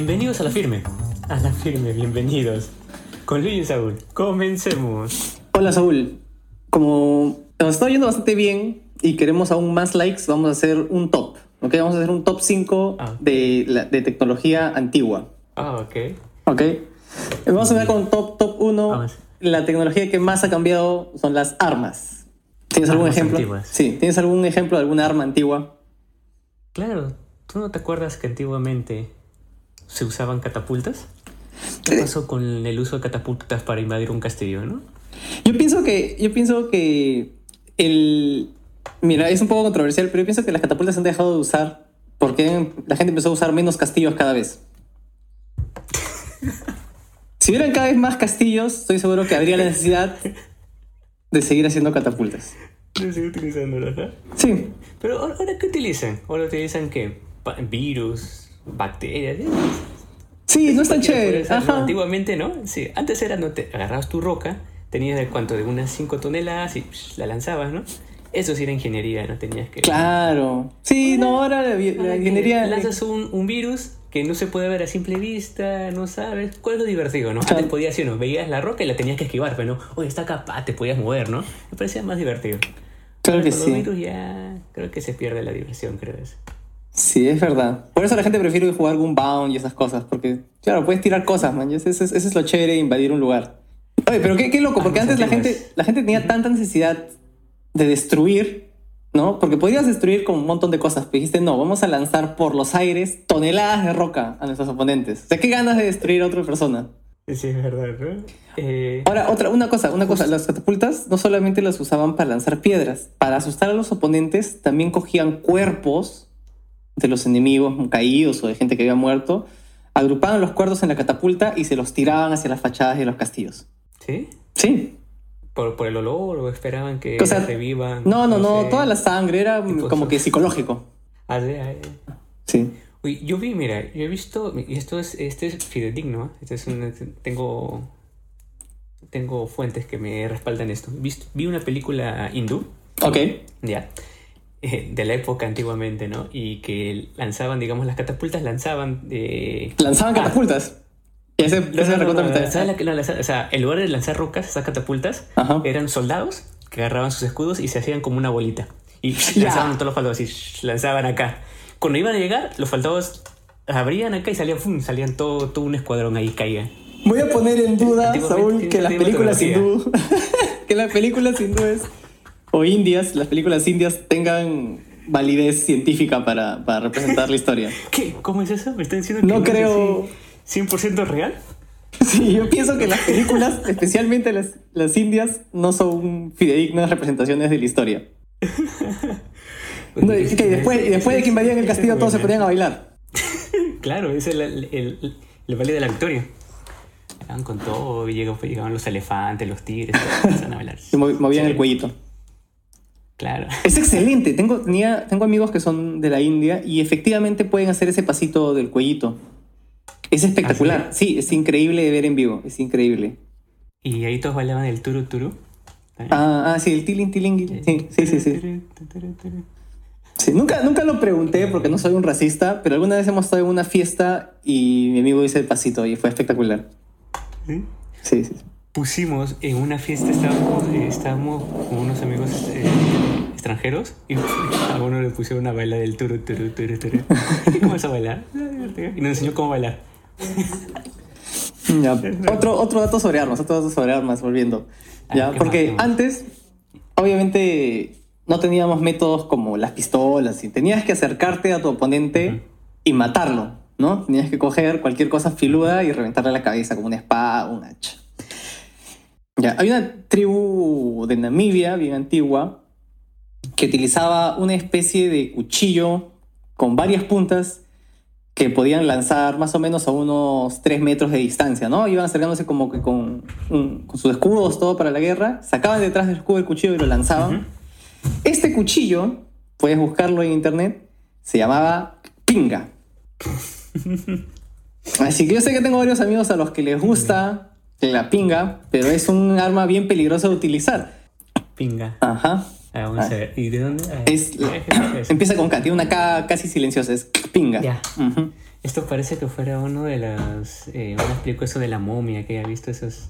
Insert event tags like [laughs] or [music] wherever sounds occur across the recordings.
Bienvenidos a la firme. A la firme, bienvenidos. Con Luis y Saúl, comencemos. Hola Saúl, como nos está yendo bastante bien y queremos aún más likes, vamos a hacer un top. ¿ok? Vamos a hacer un top 5 Ah. de, la- de tecnología antigua. Ah, ok. ¿ok? Vamos a ver con top, top 1. Vamos. La tecnología que más ha cambiado son las armas. ¿Tienes algún Armas ejemplo? antiguas. Sí, ¿tienes algún ejemplo de alguna arma antigua? Claro, ¿tú no te acuerdas que antiguamente se usaban catapultas? ¿Qué Eh. pasó con el uso de catapultas para invadir un castillo, no? Yo pienso que, yo pienso que el... Mira, es un poco controversial, pero yo pienso que las catapultas se han dejado de usar porque la gente empezó a usar menos castillos cada vez. [laughs] Si hubieran cada vez más castillos, estoy seguro que habría la necesidad de seguir haciendo catapultas. No sigo utilizándolas, ¿no? Sí, Pero ahora, ¿ahora ¿qué utilizan? ¿Ahora utilizan qué? Pa- ¿Virus? ¿Bacterias? ¿eh? sí, no es tan Cualquiera puede chévere. ser, ¿no? Ajá. Antiguamente, ¿no? Sí, antes era, no te agarrabas tu roca, tenías de cuánto, de unas 5 toneladas y psh, la lanzabas, ¿no? Eso sí era ingeniería, no tenías que... Claro. Sí, no, ahora la, ingeniería... Lanzas un, un virus que no se puede ver a simple vista, no sabes. ¿Cuál es lo divertido, no? Claro. Antes podías, ¿sí o no? Veías la roca y la tenías que esquivar, pero no, oye, está capaz, te podías mover, ¿no? Me parecía más divertido. Claro que Con los sí. virus ya creo que se pierde la diversión, creo eso. Sí, es verdad. Por eso la gente prefiere jugar Gunbound y esas cosas, porque, claro, puedes tirar cosas, man. Ese, ese- ese es lo chévere de invadir un lugar. Oye, pero qué, qué loco, porque Armas antes la gente, la gente tenía tanta necesidad de destruir, ¿no? Porque podías destruir con un montón de cosas. Pero dijiste, no, vamos a lanzar por los aires toneladas de roca a nuestros oponentes. O sea, qué ganas de destruir a otra persona. Sí, es verdad, ¿no? Eh, Ahora, otra, una cosa, una cosa, las catapultas no solamente las usaban para lanzar piedras, para asustar a los oponentes también cogían cuerpos de los enemigos caídos o de gente que había muerto, agrupaban los cuerpos en la catapulta y se los tiraban hacia las fachadas de los castillos. ¿Sí? Sí. ¿Por, por el olor o esperaban que O sea, revivan? No, no, no, sé. toda la sangre era como que psicológico. Ah, sí, ah. Sí. Uy, yo vi, mira, yo he visto, y esto es, este es fidedigno, ¿eh? este es un, tengo, tengo fuentes que me respaldan esto. Vis- Vi una película hindú, Ok. ya, eh, [laughs] de la época antiguamente, ¿no? Y que lanzaban, digamos, las catapultas lanzaban de... Lanzaban catapultas. Y ese, ese no, no, recontra no, me- ¿sabes la o sea, en lugar de lanzar rocas, esas catapultas, Ajá. eran soldados que agarraban sus escudos y se hacían como una bolita. Y [laughs] lanzaban todos los faldados y lanzaban acá. Cuando iban a llegar, los faldados abrían acá y salían, ¡fum! salían todo, todo un escuadrón ahí caía. Voy a poner en duda, Saúl, [laughs] que las películas hindú, que las películas hindúes o indias, las películas indias tengan validez científica para, para representar la historia. [laughs] ¿Qué? ¿Cómo es eso? ¿Me están diciendo que No es creo- así 100% real? Sí, yo pienso que las películas, [laughs] especialmente las, las indias, no son fidedignas representaciones de la historia. [laughs] No, y que después, y después de que invadían el castillo todos se ponían a bailar. Claro, ese es el, el, el, el baile de la victoria. Llegaban con todo, y llegaban, llegaban los elefantes, los tigres, empezaban a bailar. Y mo- movían el cuellito. Claro. Es excelente. Tengo, tenía, tengo amigos que son de la India y efectivamente pueden hacer ese pasito del cuellito. Es espectacular. ¿Ah, sí? es increíble de ver en vivo. Es increíble. Y ahí todos bailaban el turu turu. Ah, ah, sí, el tiling tiling. Sí, sí, sí. sí. Sí, nunca, nunca lo pregunté porque no soy un racista, pero alguna vez hemos estado en una fiesta y mi amigo hizo el pasito y fue espectacular. ¿Sí? Sí, sí. Pusimos en una fiesta, estábamos, eh, estábamos con unos amigos eh, extranjeros y a uno le pusieron una baila del turu turu turu turu. Y comenzó a bailar. Y nos enseñó cómo bailar. Ya, Otro, otro dato sobre armas, otro dato sobre armas, volviendo. Ah, Ya, ¿qué porque antes, obviamente, no teníamos métodos como las pistolas y tenías que acercarte a tu oponente y matarlo, ¿no? Tenías que coger cualquier cosa filuda y reventarle la cabeza como una espada un hacha. Ya, hay una tribu de Namibia, bien antigua, que utilizaba una especie de cuchillo con varias puntas que podían lanzar más o menos a unos 3 metros de distancia, ¿no? Iban acercándose como que con, un- con sus escudos, todo para la guerra, sacaban detrás del escudo el cuchillo y lo lanzaban. Este cuchillo, puedes buscarlo en internet, se llamaba pinga. [laughs] Así que yo sé que tengo varios amigos a los que les gusta la pinga, pero es un arma bien peligrosa de utilizar. Pinga. Ajá. Ah, vamos a ver. ¿Y de dónde? Ah, Es, ¿qué es empieza con K, tiene una K casi silenciosa, es pinga. Ya. Ujú. Esto parece que fuera uno de las. Eh, una película eso de la momia que haya visto esos.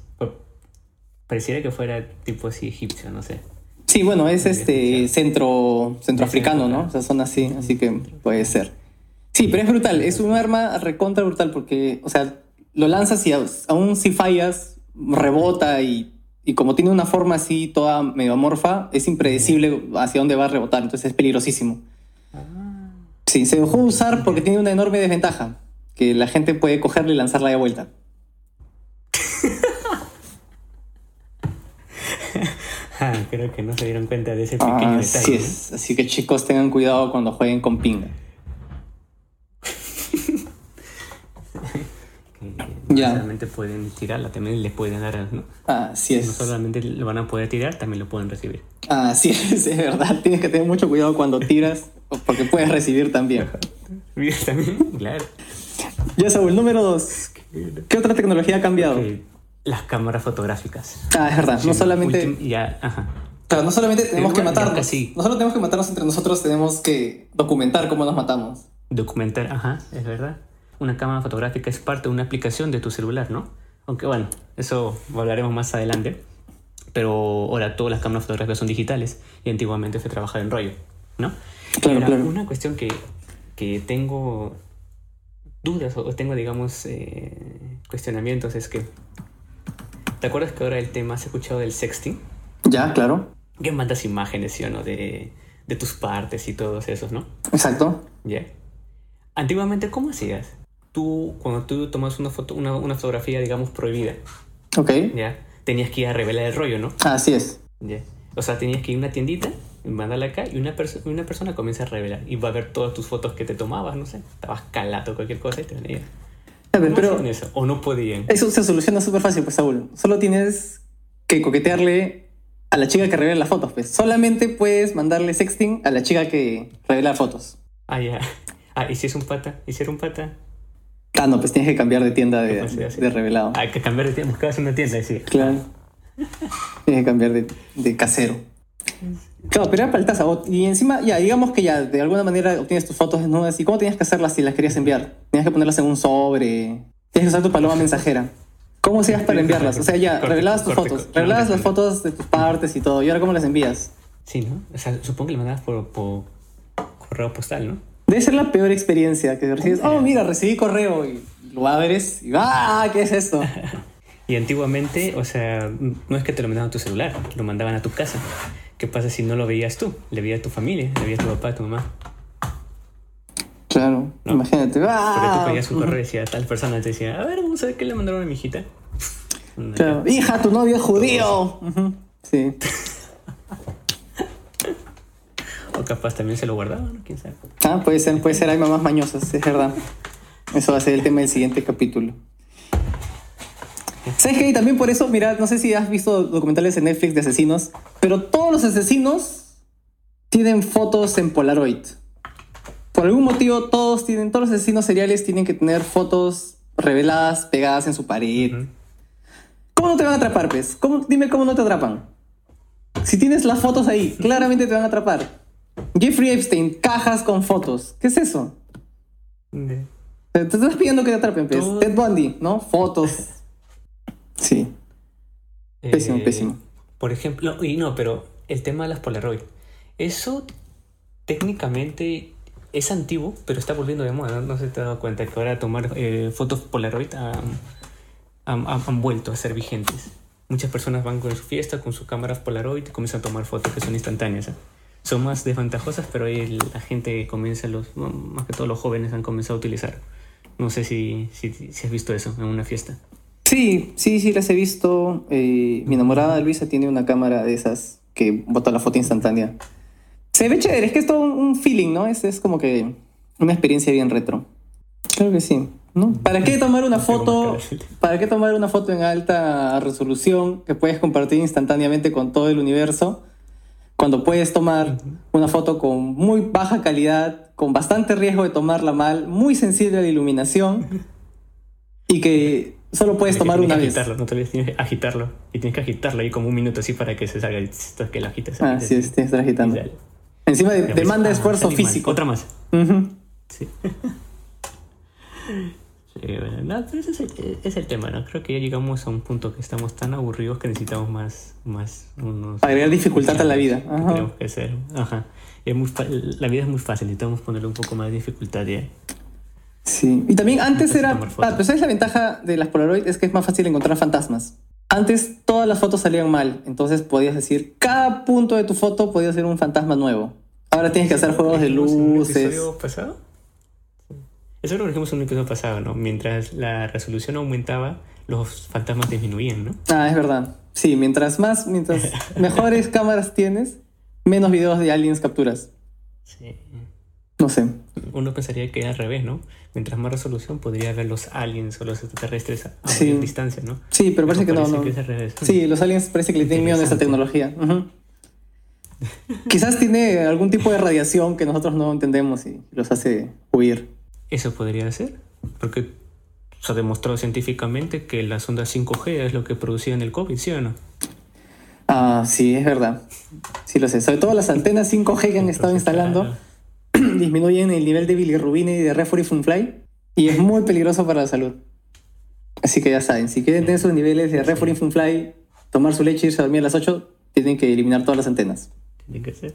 Pareciera que fuera tipo así egipcio, no sé. Sí, bueno, es este centro centroafricano, ¿no? O sea, son así, así que puede ser. Sí, pero es brutal, es un arma recontra brutal porque, o sea, lo lanzas y aún si fallas, rebota y, y como tiene una forma así toda medio amorfa, es impredecible hacia dónde va a rebotar, entonces es peligrosísimo. Ah. Sí, se dejó usar porque tiene una enorme desventaja, que la gente puede cogerla y lanzarla de vuelta. [laughs] Ah, creo que no se dieron cuenta de ese pequeño detalle. Así es, así que chicos tengan cuidado cuando jueguen con pinga. Ya. solamente pueden tirarla, también les pueden dar, ¿no? Así es. No solamente lo van a poder tirar, también lo pueden recibir. Así [laughs] es, es verdad. Tienes que tener mucho cuidado cuando tiras, porque puedes recibir también. también, claro. Ya, Saúl, número dos. ¿Qué otra tecnología ha cambiado? las cámaras fotográficas. Ah, es verdad. No solamente. ya, ajá. Claro, no solamente tenemos que matarnos. No solo tenemos que matarnos entre nosotros, tenemos que documentar cómo nos matamos. Documentar, ajá, es verdad. Una cámara fotográfica es parte de una aplicación de tu celular, ¿no? Aunque bueno, eso hablaremos más adelante. Pero ahora todas las cámaras fotográficas son digitales y antiguamente se trabajaba en rollo, ¿no? Claro, claro. Una cuestión que, que tengo dudas o tengo, digamos, eh, cuestionamientos es que ¿Te acuerdas que ahora el tema se ha escuchado del sexting? Ya, claro. Que mandas imágenes, ¿sí o no? De, de tus partes y todos esos, ¿no? Exacto. Ya. Antiguamente, ¿cómo hacías? Tú, cuando tú tomas una foto, una, una fotografía, digamos, prohibida. Ok. Ya. Tenías que ir a revelar el rollo, ¿no? Así es. Ya. O sea, tenías que ir a una tiendita, mandarla acá y una, una persona comienza a revelar y va a ver todas tus fotos que te tomabas, no sé. Estabas calato cualquier cosa y te venía pero eso? ¿O no podían? Eso se soluciona súper fácil, pues, Saúl. Solo tienes que coquetearle a la chica que revela las fotos, pues. Solamente puedes mandarle sexting a la chica que revela fotos. Ah, ya. Ah, ¿y si es un pata? ¿Y si era un pata? Ah, no, pues tienes que cambiar de tienda de, de, revelado. Hay que cambiar de tienda, buscabas una tienda, sí. Claro. tienes que cambiar de, de casero. Claro, pero era para el taza. Y encima, ya, digamos que ya de alguna manera obtienes tus fotos desnudas. ¿Y cómo tenías que hacerlas si las querías enviar? Tenías que ponerlas en un sobre. Tienes que usar tu paloma mensajera. ¿Cómo hacías para enviarlas? O sea, ya, revelabas tus fotos. Revelabas las fotos de tus partes y todo. ¿Y ahora cómo las envías? Sí, ¿no? O sea, supongo que las mandabas por, por correo postal, ¿no? Debe ser la peor experiencia que recibes. Oh, mira, recibí correo y lo abres y ¡ah! ¿Qué es esto? [laughs] y antiguamente, o sea, no es que te lo mandaban a tu celular, lo mandaban a tu casa. ¿Qué pasa si no lo veías tú? Le veías a tu familia, le veías a tu papá, a tu mamá. Claro, imagínate. ¡Ah! Porque tú pedías un correo y decía, tal persona te decía, a ver, vamos a ver qué le mandaron a mi hijita. Claro. Hija, tu novio es judío. Sí. [laughs] capaz también se lo guardaban, quién sabe. Ah, puede ser, puede ser, hay mamás mañosas, es verdad. Eso va a ser el tema del siguiente capítulo. ¿Sabes qué? Y también por eso, mira, no sé si has visto documentales en Netflix de asesinos, pero todos los asesinos tienen fotos en Polaroid. Por algún motivo, todos tienen, todos los asesinos seriales tienen que tener fotos reveladas, pegadas en su pared. ¿Cómo no te van a atrapar, pues? ¿Cómo, dime cómo no te atrapan. Si tienes las fotos ahí, [laughs] claramente te van a atrapar. Jeffrey Epstein, cajas con fotos. ¿Qué es eso? Te estás pidiendo que te atrapen, pues. Ted Bundy, ¿no? Fotos. Sí. Pésimo, eh, pésimo. Por ejemplo, y no, pero el tema de las Polaroid. Eso técnicamente es antiguo, pero está volviendo de moda. No, se te ha dado cuenta que ahora tomar eh, fotos Polaroid han, vuelto a ser vigentes. Muchas personas van con su fiesta, con sus cámaras Polaroid y comienzan a tomar fotos que son instantáneas. ¿eh? Son más desventajosas, pero ahí la gente comienza, los, más que todos los jóvenes han comenzado a utilizar. No sé si, si, si has visto eso en una fiesta. Sí, sí, sí, las he visto. Eh, mi enamorada Luisa tiene una cámara de esas que bota la foto instantánea. Se ve chévere, es que es todo un feeling, ¿no? Es, es como que una experiencia bien retro. Creo que sí. ¿no? ¿Para qué tomar una [laughs] foto? ¿Para qué tomar una foto en alta resolución que puedes compartir instantáneamente con todo el universo? Cuando puedes tomar una foto con muy baja calidad, con bastante riesgo de tomarla mal, muy sensible a la iluminación y que Solo puedes tomar una vez. Agitarlo, no te olvides, tienes que agitarlo. Y tienes que agitarlo ahí como un minuto así para que se salga el que lo agites. Ah, sí, tienes que estar agitando. Encima de, demanda ah, esfuerzo físico. Otra más. Sí. [laughs] Sí, bueno, no, ese es el, es el tema, ¿no? Creo que ya llegamos a un punto que estamos tan aburridos que necesitamos más, más unos... Agregar dificultad a la vida. Ajá. Tenemos que hacer, ajá. Es muy la vida es muy fácil, necesitamos ponerle un poco más de dificultad ya. Sí. Y también antes Antes era. Ah, pero ¿sabes la ventaja de las Polaroid? Es que es más fácil encontrar fantasmas. Antes todas las fotos salían mal, entonces podías decir, cada punto de tu foto podía ser un fantasma nuevo. Ahora tienes que hacer juegos de ¿Dijimos en luces. episodio pasado? Eso lo dijimos en un episodio pasado, ¿no? Mientras la resolución aumentaba, los fantasmas disminuían, ¿no? Ah, es verdad. Sí, mientras más, mientras [laughs] mejores cámaras tienes, menos videos de aliens capturas. Sí. No sé. Uno pensaría que al revés, ¿no? Mientras más resolución podría ver los aliens o los extraterrestres a, Sí. mayor distancia, ¿no? Sí, pero parece que no, no. que es al revés. Sí, los aliens parece que le tienen miedo a esta tecnología. Quizás tiene algún tipo de radiación que nosotros no entendemos y los hace huir. Eso podría ser, porque se ha demostrado científicamente que las ondas 5G es lo que producían el COVID, ¿sí o no? Ah, sí, es verdad. Sí lo sé. Sobre todo las antenas 5G que han estado instalando [clears throat] disminuyen el nivel de bilirrubina y de refurifunfly y es muy peligroso para la salud. Así que ya saben, si quieren tener sus niveles de refurifunfly, tomar su leche y irse a dormir a las 8, tienen que eliminar todas las antenas. Tiene que ser.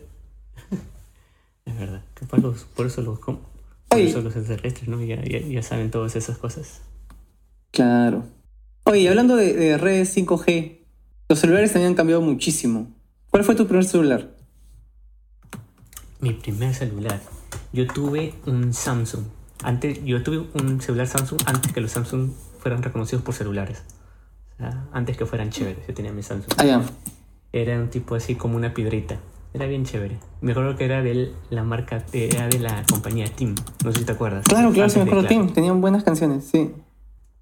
[laughs] es verdad. Capaz los- por eso los, com- por Oye. eso los extraterrestres, ¿no? Ya, ya, ya saben todas esas cosas. Claro. Oye, hablando de, de redes 5G, los celulares también han cambiado muchísimo. ¿Cuál fue tu primer celular? Mi primer celular. Yo tuve un Samsung. Antes, yo tuve un celular Samsung antes que los Samsung fueran reconocidos por celulares. O sea, antes que fueran chéveres. Yo tenía mi Samsung. Ah, ya. Era un tipo así como una piedrita. Era bien chévere. Me acuerdo que era de la marca, era de la compañía Team. No sé si te acuerdas. Claro, claro, sí me acuerdo. Tim, tenían buenas canciones, sí.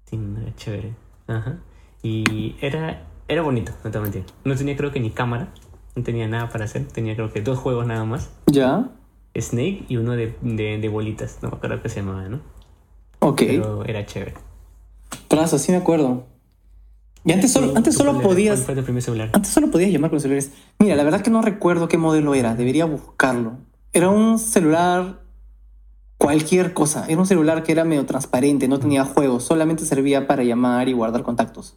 Team era chévere. Ajá. Y era, era bonito, no te mentir. No tenía creo que ni cámara. No tenía nada para hacer. Tenía creo que dos juegos nada más. Ya. Snake y uno de, de, de bolitas. No me acuerdo qué se llamaba, ¿no? Ok. Pero era chévere. Trazo, sí me acuerdo. Y antes solo, ¿Tú- antes solo podías. ¿Cuál fue tu celular? Antes solo podías llamar con celulares. Mira, la verdad que no recuerdo qué modelo era. Debería buscarlo. Era un celular. Cualquier cosa. Era un celular que era medio transparente, no tenía juegos, solamente servía para llamar y guardar contactos.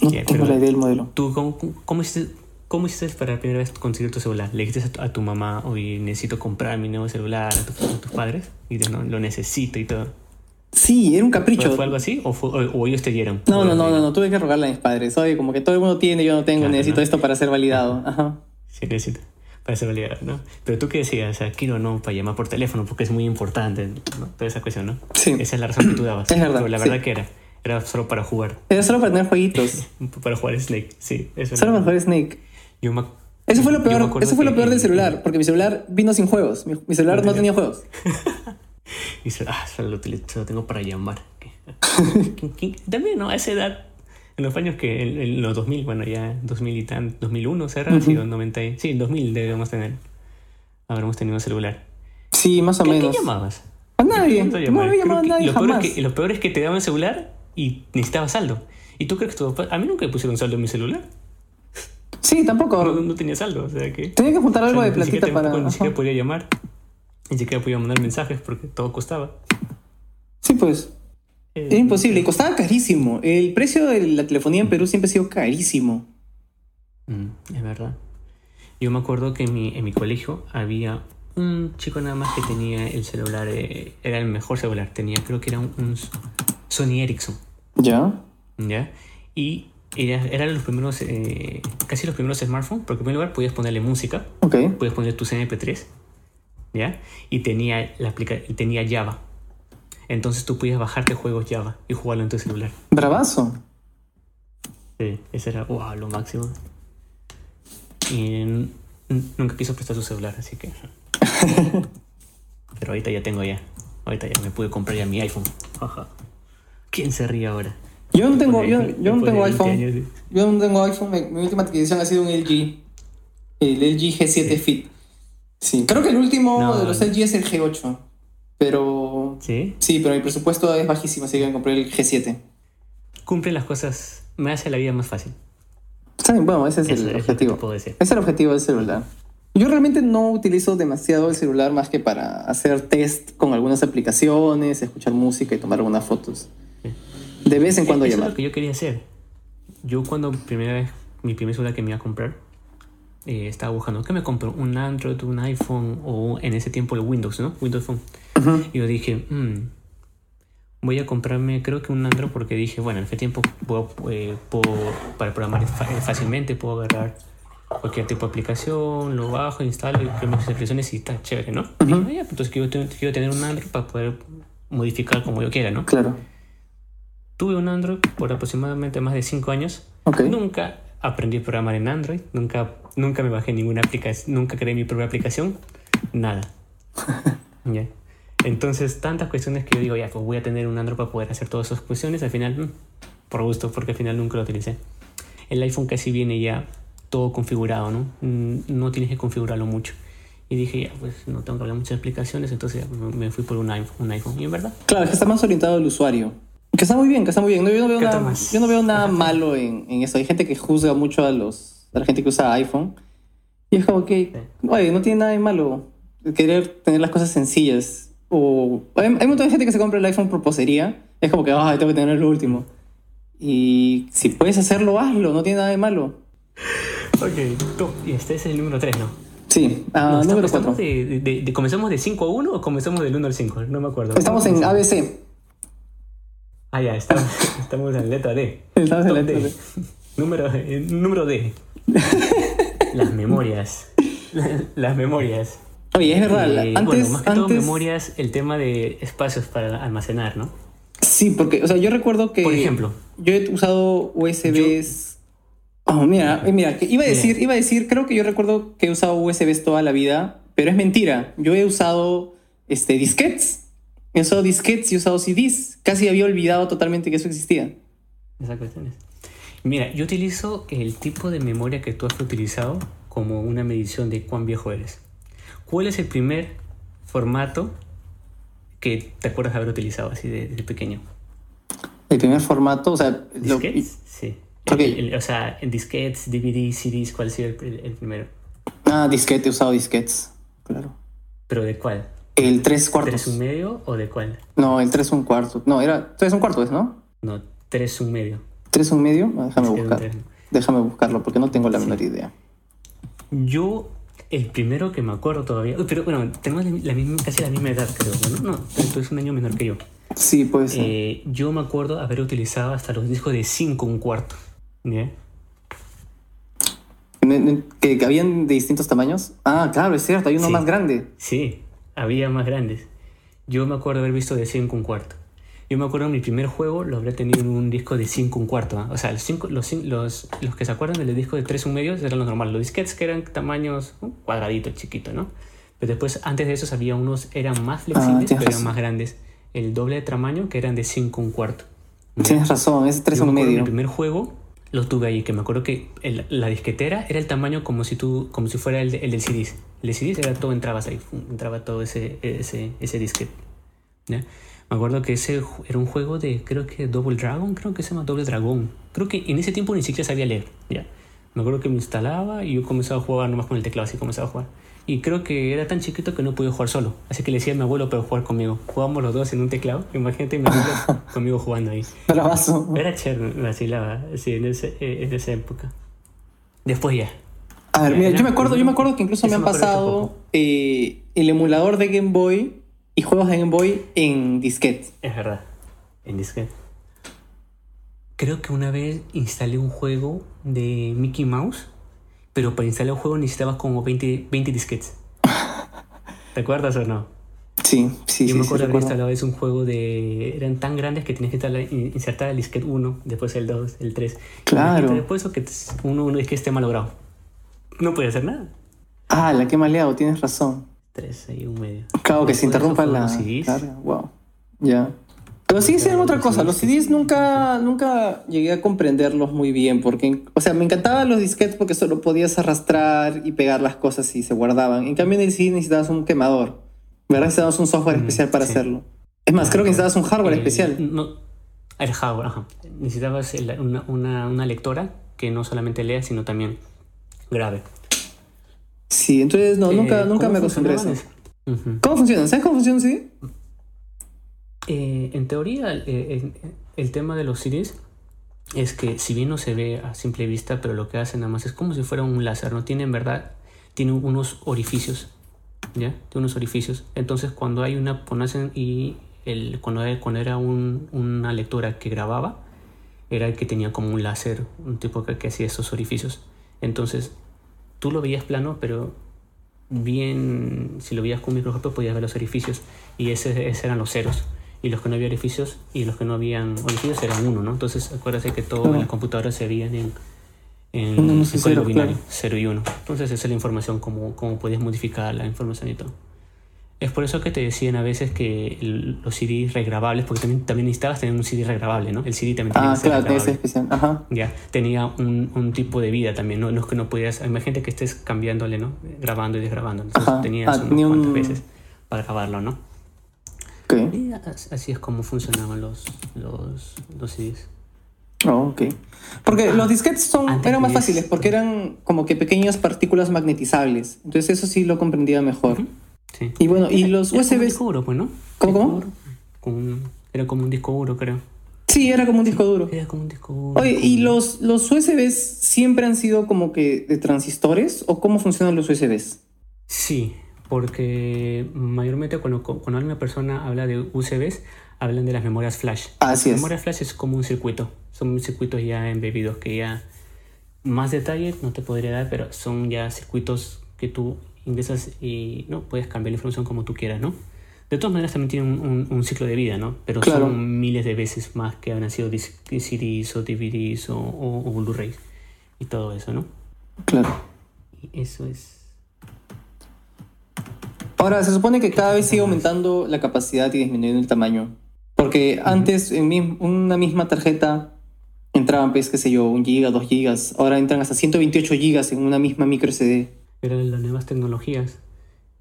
No Ya, tengo la idea del modelo. ¿Tú cómo, cómo hiciste, cómo hiciste para la primera vez conseguir tu celular? ¿Le dijiste a tu, mamá, oye, necesito comprar mi nuevo celular a, tu- a tus padres? Y no, lo necesito y todo. Sí, era un ¿Fue, capricho. fue algo así o, fue- o- o ellos te dieron? No, no, no, no, no, tuve que rogarle a mis padres. Oye, como que todo el mundo tiene, yo no tengo, Claro, necesito ¿no? esto para ser validado. Ajá. Sí, necesito. Para ser validado, ¿no? Pero tú qué decías, o sea, quiero no para llamar por teléfono porque es muy importante, ¿no? Toda esa cuestión, ¿no? Sí. Esa es la razón que tú dabas. [clears throat] Es verdad, Pero la sí. verdad que era. Era solo para jugar. Era solo para tener jueguitos. [laughs] Para jugar Snake, sí. Eso solo para jugar Snake. Yo me- Eso fue lo peor, eso fue lo peor del celular, porque mi celular vino sin juegos. Mi, mi celular no tenía juegos. [laughs] [laughs] Y se, ah, solo lo, utilizo, solo tengo para llamar. [laughs] ¿Qué- qué- También, ¿no? A esa edad, en los años que, en, en los 2000, bueno, ya 2000 y tan, 2001 será, sí, o 90, y- sí, 2000 debemos tener. Habremos tenido un celular. Sí, más o ¿Qué, qué menos. llamabas? A nadie. ¿Qué No Creo llamado a nadie lo, peor jamás. es que, lo peor es que te daban celular y necesitabas saldo. ¿Y tú crees que tu A mí nunca me pusieron saldo en mi celular. Sí, tampoco. No, no tenía saldo, o sea que... Tenía que juntar algo o sea, de platita para. Ni siquiera [laughs] podía llamar. Ni siquiera podía mandar mensajes porque todo costaba. Sí, pues. Eh, Era imposible. Y costaba carísimo. El precio de la telefonía en Perú siempre ha sido carísimo. Mm, es verdad. Yo me acuerdo que en mi, en mi colegio había un chico nada más que tenía el celular, eh, era el mejor celular, tenía creo que era un, un Sony Ericsson, ¿Ya? ¿ya? Y era, eran los primeros, eh, casi los primeros smartphones, porque en primer lugar podías ponerle música, Ok. podías poner tus MP3, ¿ya? Y tenía, la aplica y tenía Java. Entonces tú podías bajarte juegos Java y jugarlo en tu celular. Bravazo. Sí, ese era wow, lo máximo. Y nunca quiso prestar su celular, así que. [laughs] Pero ahorita ya tengo ya. Ahorita ya me pude comprar ya mi iPhone. Ajá. ¿Quién se ríe ahora? Yo no tengo, yo, no tengo 20 iPhone. años Yo no tengo iPhone. Mi, mi última adquisición ha sido un LG. El LG G7 Fit. Sí. Creo que el último No, de los. LG es el G8. Pero. ¿Sí? Sí, pero mi presupuesto es bajísimo, así que compré el G7. Cumple las cosas. Me hace la vida más fácil. Bien, Bueno, ese es el que objetivo. puedo decir. Ese es el objetivo del celular. Yo realmente no utilizo demasiado el celular más que para hacer test con algunas aplicaciones, escuchar música y tomar algunas fotos. De vez en cuando Eso llamar. es lo que yo quería hacer. Yo cuando primera vez, mi primer celular que me iba a comprar, eh, estaba buscando, ¿qué me compro? ¿Un Android, un iPhone o en ese tiempo el Windows, ¿no? Windows Phone. Ujú. Y yo dije, "Mm, voy a comprarme creo que un Android porque dije, bueno, en ese tiempo puedo, eh, puedo para programar fácilmente, puedo agarrar cualquier tipo de aplicación, lo bajo, instalo y creo mis aplicaciones y está chévere, ¿no? Y Ujú. dije, "Ah, ya, entonces quiero, quiero tener un Android para poder modificar como yo quiera, ¿no? Claro. Tuve un Android por aproximadamente más de 5 años. Ok. Nunca aprendí a programar en Android, nunca, nunca me bajé ninguna aplicación, nunca creé mi propia aplicación, nada. [laughs] Ya. Entonces, tantas cuestiones que yo digo, ya, pues voy a tener un Android para poder hacer todas esas cuestiones, al final, mm, por gusto, porque al final nunca lo utilicé. El iPhone casi viene ya todo configurado, ¿no? Mm, No tienes que configurarlo mucho. Y dije, ya, pues no tengo que hablar muchas aplicaciones, entonces ya me- fui por un iPhone, un iPhone. Y en verdad, Claro, es que está más orientado al usuario. Que está muy bien, que está muy bien. No, yo, no veo ¿Qué nada, tal más? yo no veo nada malo en, en eso. Hay gente que juzga mucho a, los, a la gente que usa iPhone. Y es como que, oye, no tiene nada de malo querer tener las cosas sencillas. O hay, hay de gente que se compra el iPhone por posería. Es como que, ay, tengo que tener lo último. Y si puedes hacerlo, hazlo. No tiene nada de malo. ok, top. Y este es el número 3, ¿no? Sí, ah, No, número estamos- 4. estamos de, de- de- ¿Comenzamos de 5 a 1 o comenzamos del 1 al 5? No me acuerdo. Estamos en ABC. Ah, ya, estamos, [laughs] estamos en letra D. Estamos en letra D. D. [laughs] Número, eh, número D. [laughs] Las memorias. [laughs] Las memorias. Oye, es verdad. Eh, antes, bueno, más que todo antes- memorias, el tema de espacios para almacenar, ¿no? Sí, porque, o sea, yo recuerdo que. Por ejemplo. Yo he usado USBs. Oh, mira, eh, mira, que iba a decir, Mira. iba a decir, creo que yo recuerdo que he usado USBs toda la vida, pero es mentira. Yo he usado este, disquetes. He usado disquetes y he usado CDs. Casi había olvidado totalmente que eso existía. Esas cuestiones. Mira, yo utilizo el tipo de memoria que tú has utilizado como una medición de cuán viejo eres. ¿Cuál es el primer formato que te acuerdas de haber utilizado así de, de pequeño? El primer formato, o sea, lo- ¿Disquetes? Sí. Ok. El- el- o sea, en disquetes, DVD, CDs, ¿cuál sería el, el- el primero? ah, disquete, he usado disquetes. Claro. ¿Pero de cuál? El 3 cuartos. ¿Tres un medio o de cuál? No, el 3 un cuarto. No, era 3 un cuarto, ¿es, no? No, tres un medio. 3 un medio. Ah, déjame buscar. tres. Déjame buscarlo porque no tengo la menor idea. Yo, el primero que me acuerdo todavía, uy, pero bueno, tenemos la, misma, casi la misma edad, creo. Bueno, no, tú es un año menor que yo. Sí, puede ser. Eh, yo me acuerdo haber utilizado hasta los discos de 5 un cuarto. ne- ¿Que, que habían de distintos tamaños? Ah, claro, es cierto, hay uno Sí. más grande. Sí, había más grandes. Yo me acuerdo haber visto de 5 un cuarto. Yo me acuerdo mi primer juego lo habría tenido en un disco de 5 un cuarto. ¿ah? O sea, los, cinco, los, los, los que se acuerdan del disco de 3 un medio eran los normales. Los disquetes que eran tamaños un cuadradito, chiquito, ¿no? Pero después, antes de esos, había unos, eran más flexibles, tienes pero eran más grandes. El doble de tamaño, que eran de 5 un cuarto. Tienes razón, es 3 Yo me un medio. Mi primer juego lo tuve ahí, que me acuerdo que el- la disquetera era el tamaño como si tú, como si fuera el, de- el del CD. El CD era todo, entrabas ahí, entraba todo ese, ese, ese disquete. ¿ya? Me acuerdo que ese era un juego de, creo que Double Dragon, creo que se llama Double Dragon. Creo que en ese tiempo ni siquiera sabía leer, ¿ya? Me acuerdo que me instalaba y yo comenzaba a jugar nomás con el teclado, así comenzaba a jugar. Y creo que era tan chiquito que no podía jugar solo. Así que le decía a mi abuelo para jugar conmigo. Jugábamos los dos en un teclado. Imagínate mi abuelo [laughs] conmigo jugando ahí. Bravazo. Era chévere, me vacilaba, sí, en, ese- eh, en esa época. Después ya. A ver, mira, yo me acuerdo, yo me acuerdo que incluso me Eso han me pasado eh, el emulador de Game Boy y juegos de Game Boy en disquete. Es verdad, en disquete. Creo que una vez instalé un juego de Mickey Mouse, pero para instalar el juego necesitabas como 20, 20 disquetes. [laughs] ¿Te acuerdas o no? Sí, sí, Yo sí, me sí, acuerdo haber recuerdo. instalado es un juego de... Eran tan grandes que tenías que instalar- insertar el disquete 1, después el 2, el 3. Claro. Después eso que uno, uno es que esté malogrado. No puede hacer nada. Ah, la que maleado, tienes razón. 3 ahí, un medio. Claro, que se interrumpa la los CDs. carga. Wow. Ya. Pero sí, sí, otra cosa. Los CDs nunca, nunca llegué a comprenderlos muy bien. Porque, o sea, me encantaban los disquetes porque solo podías arrastrar y pegar las cosas y se guardaban. En cambio, en el CD necesitabas un quemador. ¿Verdad? Necesitabas un software especial para sí. hacerlo. Es más, creo que necesitabas un hardware Eh, especial. No, el hardware, ajá. Necesitabas una, una, una lectora que no solamente lea, sino también grabe. Sí, entonces no, Eh, nunca, nunca ¿cómo me acostumbré a eso. ¿Cómo funciona? ¿Sabes cómo funciona un CD? Eh, en teoría, el, el- tema de los CDs es que si bien no se ve a simple vista, pero lo que hacen nada más es como si fuera un láser, ¿no? Tiene en verdad, tiene unos orificios, ¿ya? Tiene unos orificios. Entonces cuando hay una, cuando hacen y el, cuando, era un- una lectura que grababa, era el que tenía como un láser, un tipo que, que hacía esos orificios. Entonces tú lo veías plano, pero bien, si lo veías con un microscopio podías ver los orificios y ese, ese eran los ceros. Y los que no había orificios y los que no habían orificios eran uno, ¿no? Entonces acuérdate que todo en la computadora se veían en, en, Uno, en código cero, binario, claro. 0 y 1. Entonces esa es la información, cómo, cómo podías modificar la información y todo. Es por eso que te decían a veces que el- los CDs regrabables, porque también, también necesitabas tener un CD regrabable, ¿no? El CD también tenía Ah, que ser claro, tiene que ser regrabable. especial. Ajá. Ya, tenía un, un tipo de vida también, ¿no? No es que no podías, imagínate que estés cambiándole, ¿no? Grabando y desgrabando. Entonces Ajá. tenías Ah, unas tenía un- cuantas veces para grabarlo, ¿no? Y así es como funcionaban los, los, los CDs. Oh, ok. Porque los disquetes son, Antes eran más fáciles porque eran como que pequeñas partículas magnetizables. Entonces eso sí lo comprendía mejor. Sí. Y bueno, y los Era como un USBs... disco duro, pues, ¿no? ¿Cómo, cómo? duro. Como un- era como un disco duro, creo. Sí, era como un disco duro. Era como un disco duro. Oye, ¿y los, los USBs siempre han sido como que de transistores? ¿O cómo funcionan los USBs? Sí, porque mayormente cuando, cuando una persona habla de USBs, hablan de las memorias flash. Así Las es. memorias flash es como un circuito. Son circuitos ya embebidos que ya... Más detalle no te podría dar, pero son ya circuitos que tú ingresas y no puedes cambiar la información como tú quieras, ¿no? De todas maneras también tienen un, un- un ciclo de vida, ¿no? Pero Claro. son miles de veces más que habrán sido CDs o DVDs o, o, o Blu-rays y todo eso, ¿no? Claro. Y eso es... Ahora, se supone que cada vez sigue aumentando la capacidad y disminuyendo el tamaño. Porque antes en mi- una misma tarjeta entraban, pues, qué sé yo, un giga, dos gigas. Ahora entran hasta 128 gigas en una misma micro SD. Eran las nuevas tecnologías.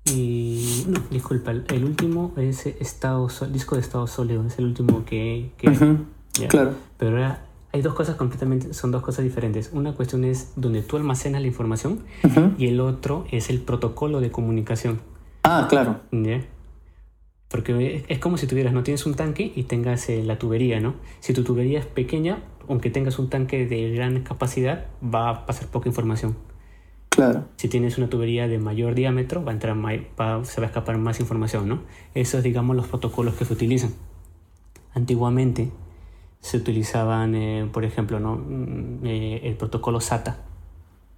Y no, disculpa, el, último es estado disco de estado sólido, es el último que, ¿ya? Claro. Pero ahora hay dos cosas completamente, son dos cosas diferentes. Una cuestión es donde tú almacenas la información Ujú. y el otro es el protocolo de comunicación. Ah, claro. ¿ya? Porque es- es como si tuvieras, no tienes un tanque y tengas eh, la tubería, ¿no? Si tu tubería es pequeña, aunque tengas un tanque de gran capacidad, va a pasar poca información. Claro. Si tienes una tubería de mayor diámetro, va a entrar mai- va- se va a escapar más información, ¿no? Esos, digamos, los protocolos que se utilizan. Antiguamente se utilizaban, eh, por ejemplo, ¿no? Mm, eh, el protocolo SATA,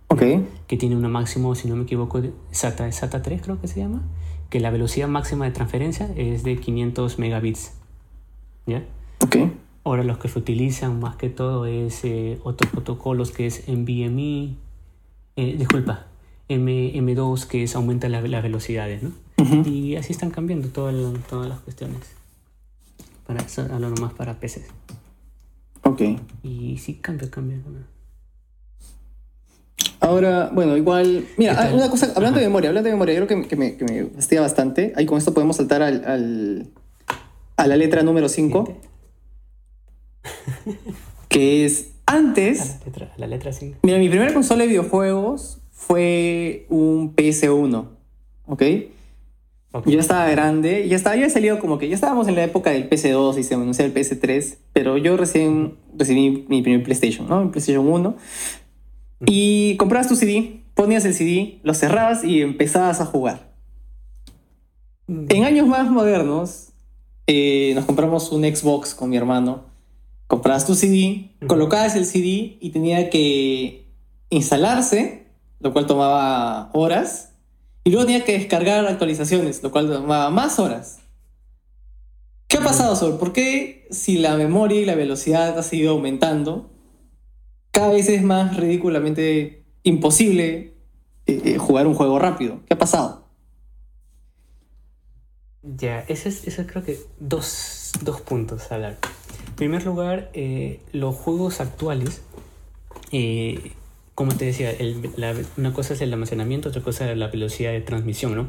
Ok. que tiene una máximo, si no me equivoco, SATA, SATA 3 creo que se llama, que la velocidad máxima de transferencia es de 500 megabits, ¿ya? Ok. Ahora los que se utilizan más que todo es eh, otros protocolos que es NVMe, eh, disculpa, M, M2 que es aumenta la- las velocidades, ¿no? Y así están cambiando todas las- todas las cuestiones. Para eso hablo nomás para PCs. Ok. Y sí cambia, cambia. Ahora, bueno, igual. Mira, ¿Qué tal? una cosa, hablando de memoria, hablando de memoria, yo creo que, que me, que me fastidia bastante. Ahí con esto podemos saltar al, al- a la letra número 5, que es A antes. la letra, la letra 5. Mira, mi primera consola de videojuegos fue un PS1, ¿ok? Yo estaba grande, ya estaba, ya había salido como que ya estábamos en la época del PS2 y se anuncia el PS3, pero yo recién recibí mi primer PlayStation, ¿no? Mi PlayStation 1. Y comprabas tu CD, ponías el CD, lo cerrabas y empezabas a jugar. En años más modernos, eh, nos compramos un Xbox con mi hermano. Comprabas tu CD, colocabas el CD y tenía que instalarse, lo cual tomaba horas. Y luego tenía que descargar actualizaciones, lo cual tomaba más horas. ¿Qué ha pasado, Sol? ¿Por qué si la memoria y la velocidad ha seguido aumentando, cada vez es más ridículamente imposible eh, eh, jugar un juego rápido? ¿Qué ha pasado? Ya, ese es, ese es creo que dos, dos puntos a hablar. En primer lugar, eh, los juegos actuales, eh, como te decía, el- la- una cosa es el almacenamiento, otra cosa es la velocidad de transmisión, ¿no?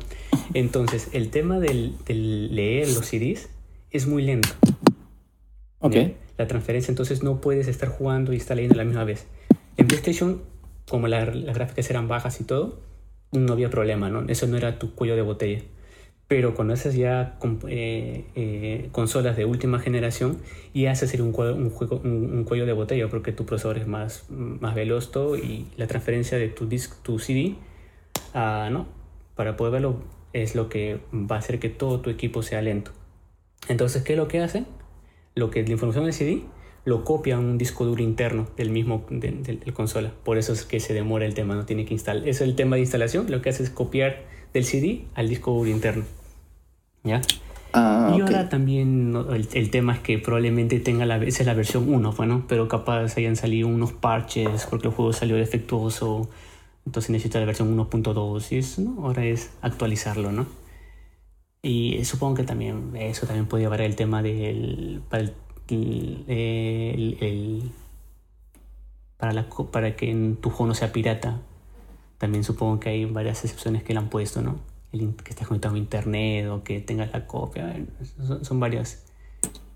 Entonces, el tema del, del leer los CDs es muy lento. Ok. ¿ya? La transferencia, entonces no puedes estar jugando y estar leyendo a la misma vez. En PlayStation, como la- las gráficas eran bajas y todo, no había problema, ¿no? Eso no era tu cuello de botella. Pero cuando haces ya eh, eh, consolas de última generación, ya hace ser un, cuello de botella porque tu procesador es más, más veloz todo y la transferencia de tu, disc, tu CD ¿no? para poder verlo es lo que va a hacer que todo tu equipo sea lento. Entonces, ¿qué es lo que hace? Lo que la información del CD lo copia a un disco duro interno del mismo del, consola. Por eso es que se demora el tema, no tiene que instalar. Eso es el tema de instalación. Lo que hace es copiar del CD al disco interno. ¿Ya? Ah, y ahora también el, tema es que probablemente tenga la, esa es la versión 1, bueno, pero capaz hayan salido unos parches porque el juego salió defectuoso, entonces necesita la versión 1.2 y eso, ¿no? Ahora es actualizarlo, ¿no? Y supongo que también eso también podría variar el tema del para el, para, la, para que en tu juego no sea pirata. También supongo que hay varias excepciones que le han puesto, ¿no? que estés conectado a internet o que tengas la copia. Son, varias.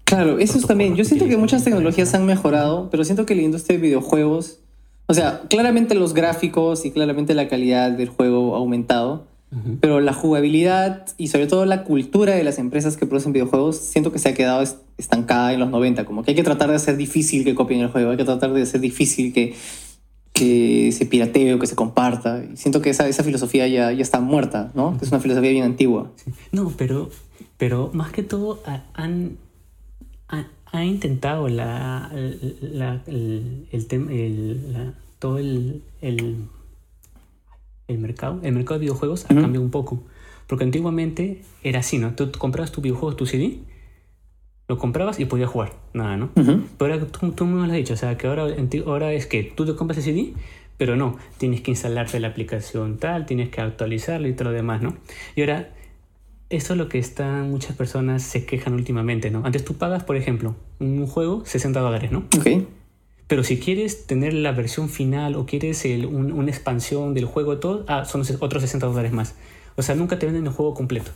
Claro, eso es también. Yo siento que muchas tecnologías han mejorado, pero siento que la industria de videojuegos, o sea, claramente los gráficos y claramente la calidad del juego ha aumentado, pero la jugabilidad y sobre todo la cultura de las empresas que producen videojuegos, siento que se ha quedado estancada en los 90. Como que hay que tratar de hacer difícil que copien el juego, hay que tratar de hacer difícil que que se piratee o que se comparta. Y siento que esa, esa filosofía ya, ya está muerta, ¿no? Es una filosofía bien antigua. No, pero, pero más que todo han, ha, intentado la, la, el, el, todo el, el, el, mercado, el mercado de videojuegos ha cambiado un poco. Porque antiguamente era así, ¿no? Tú comprabas tu videojuego, tu CD, lo comprabas y podías jugar, nada, ¿no? Pero ahora tú, me lo has dicho, o sea, que ahora, ahora es que tú te compras el CD, pero no, tienes que instalarte la aplicación tal, tienes que actualizarlo y todo lo demás, ¿no? Y ahora, eso es lo que están, muchas personas se quejan últimamente, ¿no? Antes tú pagas, por ejemplo, un juego 60 dólares, ¿no? Ok. Pero si quieres tener la versión final o quieres una expansión del juego, todo, ah, son otros 60 dólares más. O sea, nunca te venden el juego completo.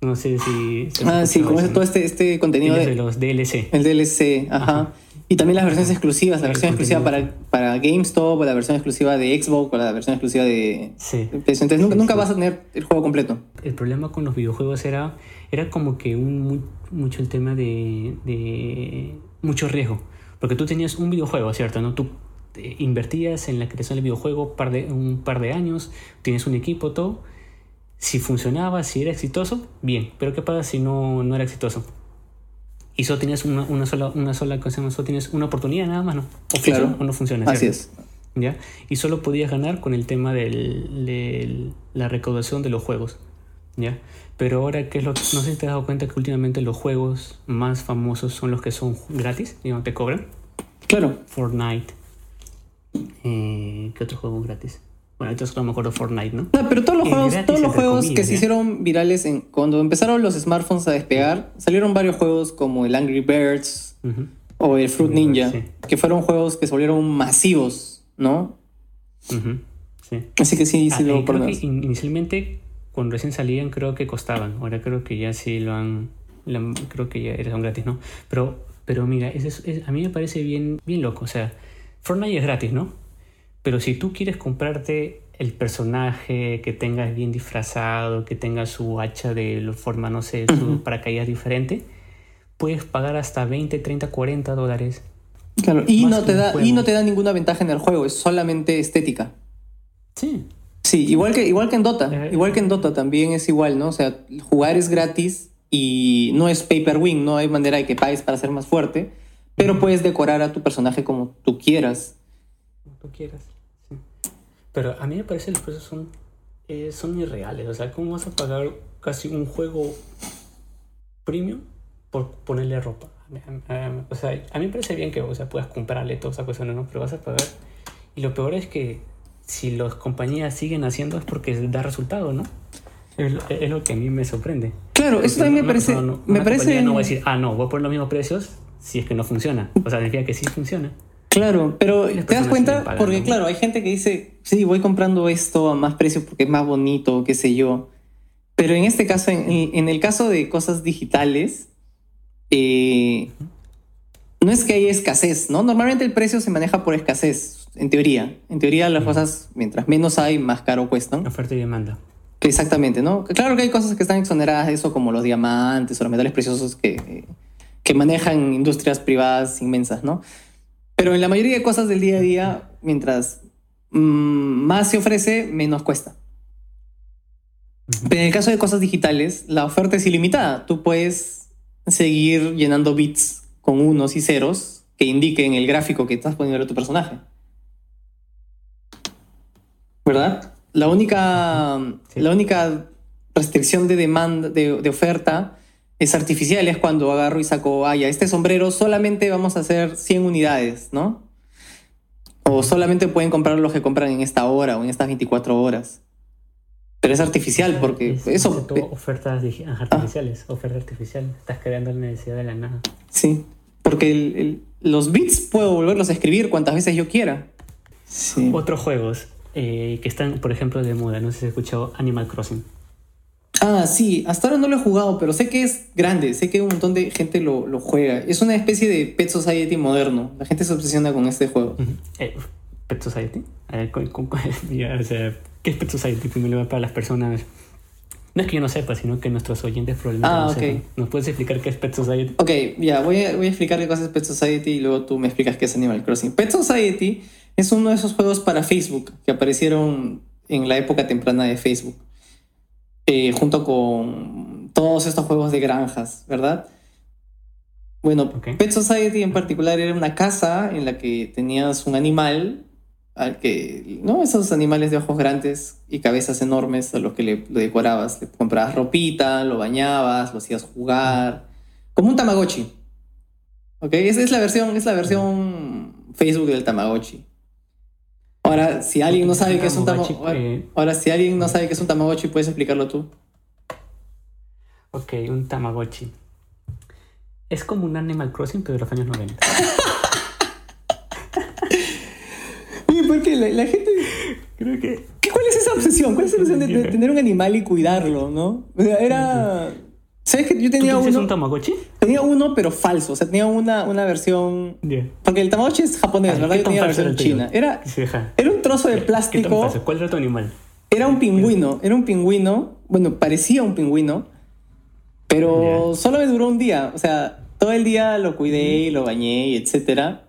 No sé si... ah, sí, como es todo este, este contenido de, los DLC. El DLC, ajá. Y también las versiones exclusivas, la versión exclusiva para, para GameStop, o la versión exclusiva de Xbox, o la versión exclusiva de... Sí. Entonces nunca, nunca vas a tener el juego completo. El problema con los videojuegos era, era como que un, mucho el tema de, de mucho riesgo. Porque tú tenías un videojuego, ¿cierto? ¿no? Tú invertías en la creación del videojuego par de, un par de años, tienes un equipo, todo si funcionaba, si era exitoso, bien. Pero ¿qué pasa si no, no era exitoso? Y solo tienes una, una sola, una sola cosa, solo tienes una oportunidad nada más, ¿no? O claro. o no funciona. Así es. ¿Ya? Y solo podías ganar con el tema de la recaudación de los juegos. ¿Ya? Pero ahora, ¿qué es lo No sé si te has dado cuenta que últimamente los juegos más famosos son los que son gratis y no te cobran. Claro. Fortnite. Eh, ¿Qué otro juego gratis? Bueno, entonces a lo mejor Fortnite, ¿no? No, pero todos los juegos, todos los juegos que se hicieron virales en, cuando empezaron los smartphones a despegar, salieron varios juegos como el Angry Birds o el Fruit Ninja, que fueron juegos que se volvieron masivos, ¿no? Sí. Así que sí, sí ah, lo eh, Inicialmente, cuando recién salían, creo que costaban. Ahora creo que ya sí lo han. creo que ya son gratis, ¿no? Pero, pero mira, a mí me parece bien, bien loco. O sea, Fortnite es gratis, ¿no? Pero si tú quieres comprarte el personaje que tengas bien disfrazado, que tenga su hacha de forma, no sé, su paracaídas diferente, puedes pagar hasta 20, 30, 40 dólares. Claro, y no, te da, y no te da ninguna ventaja en el juego, es solamente estética. Sí. Sí, igual que, igual que en Dota. Eh, igual que en Dota también es igual, ¿no? O sea, jugar es gratis y no es pay per win, no hay manera de que pagues para ser más fuerte, pero puedes decorar a tu personaje como tú quieras tú quieras. Pero a mí me parece que los precios son, eh, son irreales. O sea, ¿cómo vas a pagar casi un juego premium por ponerle ropa? O sea, a mí me parece bien que o sea, puedas comprarle toda esa cosa, ¿no? Pero vas a pagar. Y lo peor es que si las compañías siguen haciendo es porque da resultado, ¿no? Es, lo que a mí me sorprende. Claro, eso también me parece. me parece. No voy a decir, ah, no, voy a poner los mismos precios si es que no funciona. O sea, significa que sí funciona. Claro, pero te das cuenta, porque claro, hay gente que dice, sí, voy comprando esto a más precio porque es más bonito, qué sé yo. Pero en este caso, en, el caso de cosas digitales, eh, no es que haya escasez, ¿no? Normalmente el precio se maneja por escasez. En teoría. En teoría las cosas, mientras menos hay, más caro cuestan. Oferta y demanda. Exactamente, ¿no? Claro que hay cosas que están exoneradas de eso, como los diamantes o los metales preciosos que, que manejan industrias privadas inmensas, ¿no? Pero en la mayoría de cosas del día a día, mientras mm, más se ofrece, menos cuesta. Pero en el caso de cosas digitales, la oferta es ilimitada. Tú puedes seguir llenando bits con unos y ceros que indiquen el gráfico que estás poniendo a tu personaje. ¿Verdad? La única, la única restricción de demanda, de, oferta, es artificial. Es cuando agarro y saco, ah, ya, este sombrero solamente vamos a hacer 100 unidades, ¿no? O solamente pueden comprar los que compran en esta hora o en estas 24 horas. Pero es artificial porque eso... ofertas artificiales, oferta artificial. Estás creando la necesidad de la nada. Sí, porque los bits puedo volverlos a escribir cuantas veces yo quiera. Sí. Otros juegos eh, que están, por ejemplo, de moda. No sé si has escuchado Animal Crossing. Ah, sí, hasta ahora no lo he jugado, pero sé que es grande, sé que un montón de gente lo, lo juega. Es una especie de Pet Society moderno. La gente se obsesiona con este juego. Eh, Pet Society. [laughs] o sea, ¿qué es Pet Society? Primero para las personas. No es que yo no sepa, sino que nuestros oyentes probablemente ah, no sepan. ¿Nos puedes explicar qué es Pet Society? Ok, ya, voy, a, voy a explicar qué cosa es Pet Society y luego tú me explicas qué es Animal Crossing. Pet Society es uno de esos juegos para Facebook que aparecieron en la época temprana de Facebook, eh, junto con todos estos juegos de granjas, ¿verdad? Bueno, Pet Society en particular era una casa en la que tenías un animal al que, ¿no? Esos animales de ojos grandes y cabezas enormes a los que le, decorabas. Le comprabas ropita, lo bañabas, lo hacías jugar. Como un Tamagotchi. ¿Ok? Esa es la versión, es la versión Facebook del Tamagotchi. Ahora, si alguien no sabe qué es un Tamagotchi, ahora, si alguien no sabe qué es un Tamagotchi, puedes explicarlo tú. Ok, un Tamagotchi. Es como un Animal Crossing, pero de los años 90. [laughs] Oye, porque la, la, gente. Creo que. ¿Cuál es esa obsesión? ¿Cuál es la obsesión de, tener un animal y cuidarlo, no? O sea, era. ¿Sabes que yo tenía uno? un Tamagotchi? Tenía uno, pero falso. O sea, tenía una, una versión. Porque el Tamagotchi es japonés, ¿verdad? Yo tenía la versión china. Era, era un trozo de plástico. ¿Cuál era tu animal? Era un pingüino. Era un pingüino. Bueno, parecía un pingüino. Pero solo me duró un día. O sea, todo el día lo cuidé y lo bañé y etcétera.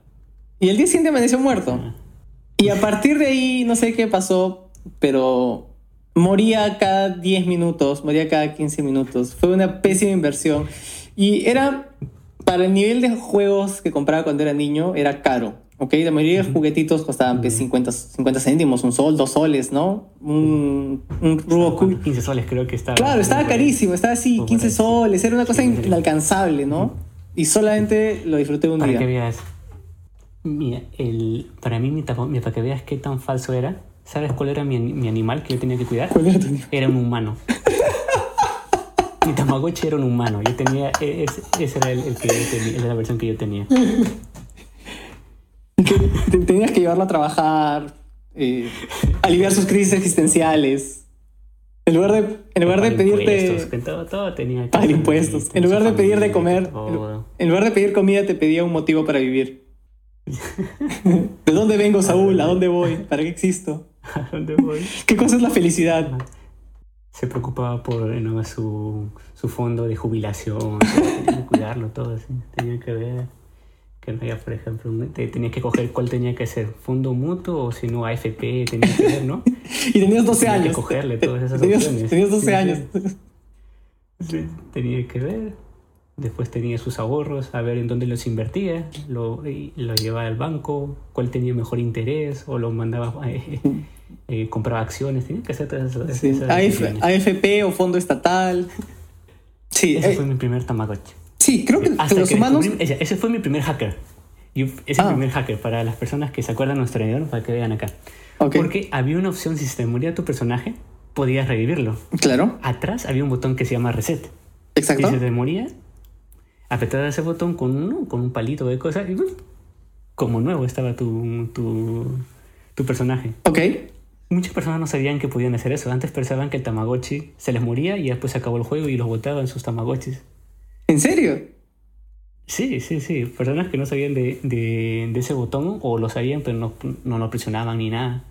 Y el día siguiente amaneció muerto. Y a partir de ahí, no sé qué pasó, pero moría cada 10 minutos, moría cada 15 minutos. Fue una pésima inversión. Y era, para el nivel de juegos que compraba cuando era niño, era caro. ¿ok? La mayoría de juguetitos costaban 50, pues, 50 céntimos, un sol, dos soles, ¿no? Un, un 15 soles creo que estaba. Claro, estaba carísimo, estaba así, 15 soles, era una cosa inalcanzable, ¿no? Y solamente lo disfruté un para día. Que veas, mira, el, para mí, para que veas qué tan falso era, ¿Sabes cuál era mi, mi animal que yo tenía que cuidar? era, un humano. [laughs] mi Tamagotchi era un humano. Yo tenía. E, ese, era el, que tenía, la versión que yo tenía. [laughs] Tenías que llevarlo a trabajar, eh, aliviar sus crisis existenciales. En lugar de, en lugar de pedirte. Todo, todo tenía que pagar impuestos. En lugar de pedir de comer. En lugar de pedir comida, te pedía un motivo para vivir. [laughs] ¿De dónde vengo, Saúl? ¿A dónde voy? ¿Para qué existo? ¿A [laughs] dónde voy? ¿Qué cosa es la felicidad? Se preocupaba por su, su, fondo de jubilación, [laughs] tenía que cuidarlo todo, tenía que ver que no haya, por ejemplo, tenía que coger cuál tenía que ser, fondo mutuo o si no AFP, tenía que ver, ¿no? [laughs] y tenías 12 años. Que cogerle todas esas tenías, opciones. Tenías 12 años. tenía que ver. Después tenía sus ahorros, a ver en dónde los invertía, lo, lo llevaba al banco, cuál tenía mejor interés, o lo mandaba, eh, eh, [laughs] compraba acciones, tenía que hacer todas esas, AFP o fondo estatal. Sí, ese eh, fue mi primer Tamagotchi. Sí, creo que los humanos. Ese, fue mi primer hacker. ese es el ah. primer hacker para las personas que se acuerdan de nuestro video, para que vean acá. Porque había una opción, si se te moría tu personaje, podías revivirlo. Claro. Atrás había un botón que se llama reset. Exacto. Si se te moría, apretar ese botón con, con un palito de cosas y como nuevo estaba tu, tu, tu personaje. Ok. Muchas personas no sabían que podían hacer eso. Antes pensaban que el Tamagotchi se les moría y después se acabó el juego y los botaban sus Tamagotchis. ¿En serio? Sí, sí, sí. Personas que no sabían de, de, de ese botón o lo sabían pero no, no lo presionaban ni nada.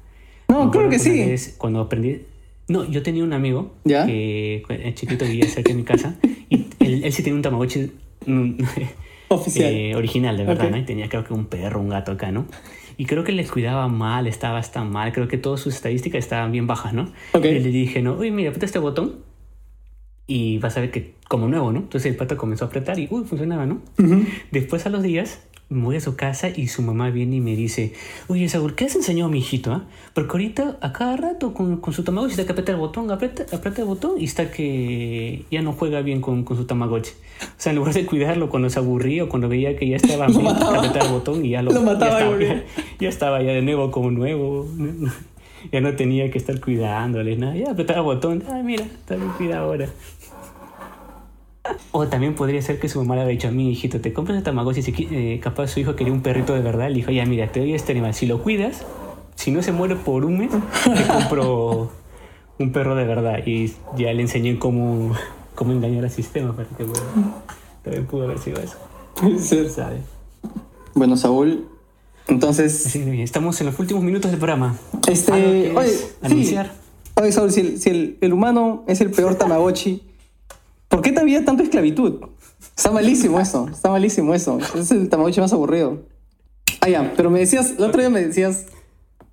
No, creo que sí. vez cuando aprendí... No, yo tenía un amigo ¿Ya? que el chiquito vivía cerca de mi casa y él, él sí tenía un Tamagotchi [laughs] Oficial. eh, original, de verdad. ¿no? Y tenía creo que un perro, un gato acá, ¿no? Y creo que les cuidaba mal, estaba hasta mal, creo que todas sus estadísticas estaban bien bajas, ¿no? Ok. Y le dije, no, uy, mira, aprieta este botón y vas a ver que como nuevo, ¿no? Entonces el pato comenzó a apretar y, uy, funcionaba, ¿no? Ujú. Después a los días voy a su casa y su mamá viene y me dice, oye, Saúl, ¿qué has enseñado a mi hijito? ah? Porque ahorita a cada rato con, con su Tamagotchi está que aprieta el botón, aprieta, aprieta el botón y está que ya no juega bien con, con su Tamagotchi. O sea, en lugar de cuidarlo cuando se aburría o cuando veía que ya estaba bien, apretaba el botón y ya lo, Lo mataba ya, estaba, ya, [laughs] ya estaba ya de nuevo como nuevo. [laughs] Ya no tenía que estar cuidándole nada. Ya apretaba el botón. Ah, mira, está bien cuidado ahora. O también podría ser que su mamá le había dicho a mi hijito, te compras el Tamagotchi, si eh, capaz su hijo quería un perrito de verdad, le dijo, ya mira, te doy este animal, si lo cuidas, si no se muere por un mes, te compro [laughs] un perro de verdad. Y ya le enseñé cómo, cómo engañar al sistema para que bueno, también pudo haber sido eso, ser. ¿sabes? Bueno, Saúl, entonces, bien, estamos en los últimos minutos del programa. este, ¿Algo que oye, sí. Oye, Saúl, si, el, si el- el humano es el peor [laughs] Tamagotchi, ¿por qué había tanta esclavitud? Está malísimo [laughs] eso, está malísimo eso. Es el Tamagotchi más aburrido. Ah, ya, pero me decías, el otro día me decías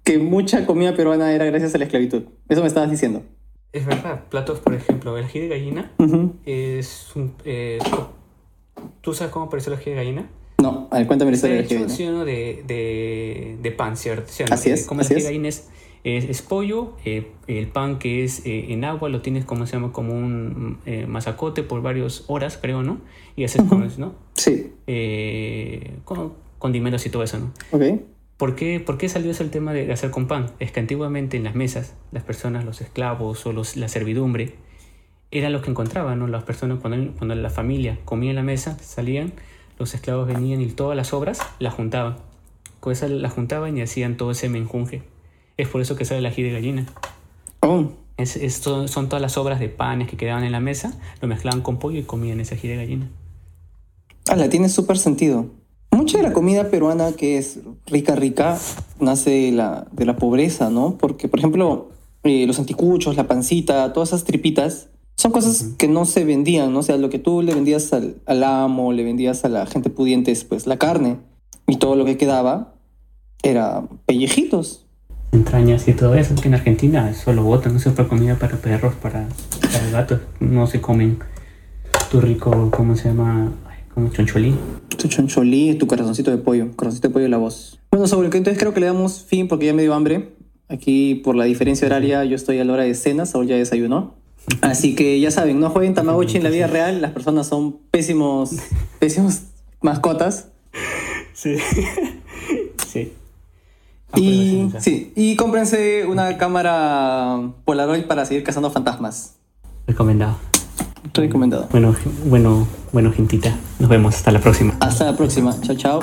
que mucha comida peruana era gracias a la esclavitud. Eso me estabas diciendo. Es verdad, platos, por ejemplo, el ají de gallina es un... eh, ¿Tú sabes cómo apareció el ají de gallina? No, a ver, cuéntame la historia de hecho la sí, ¿no? de, de, de pan, ¿cierto? ¿Sí o no? Así es, así el es. gallina es, es, es pollo, eh, el pan que es eh, en agua lo tienes como se llama como un eh, masacote por varias horas, creo, ¿no? Y haces con, ¿no? Sí, Eh, con condimentos y todo eso, ¿no? ok. ¿Por qué, ¿Por qué salió ese el tema de hacer con pan? Es que antiguamente en las mesas, las personas, los esclavos o los, la servidumbre, era lo que encontraban, ¿no? Las personas, cuando, cuando la familia comía en la mesa, salían, los esclavos venían y todas las obras las juntaban. Con esa las juntaban y hacían todo ese menjunje. Es por eso que sale el ají de gallina. Oh, Es, es to- son todas las obras de panes que quedaban en la mesa, lo mezclaban con pollo y comían ese ají de gallina. ah, la tiene súper sentido. Mucha de la comida peruana que es rica, rica, nace de la, de la pobreza, ¿no? Porque, por ejemplo, eh, los anticuchos, la pancita, todas esas tripitas, son cosas que no se vendían, ¿no? O sea, lo que tú le vendías al, al amo, le vendías a la gente pudiente es pues la carne. Y todo lo que quedaba era pellejitos. Entrañas y todo eso, que en Argentina solo botan, no se para comida para perros, para, para gatos, no se comen tu rico, ¿cómo se llama? Ay, Como choncholí. Tu choncholí, tu corazoncito de pollo, corazoncito de pollo de la voz. Bueno, Saúl, que entonces creo que le damos fin porque ya me dio hambre. Aquí, por la diferencia horaria, yo estoy a la hora de cena, Saúl ya desayunó. [laughs] Así que ya saben, no jueguen Tamagotchi en la vida [laughs] real, las personas son pésimos, pésimos mascotas. Sí. [laughs] Y, sí, y cómprense una cámara Polaroid para seguir cazando fantasmas. Recomendado. Recomendado. Bueno, bueno, bueno, gentita. Nos vemos hasta la próxima. Hasta la próxima. Chao, chao.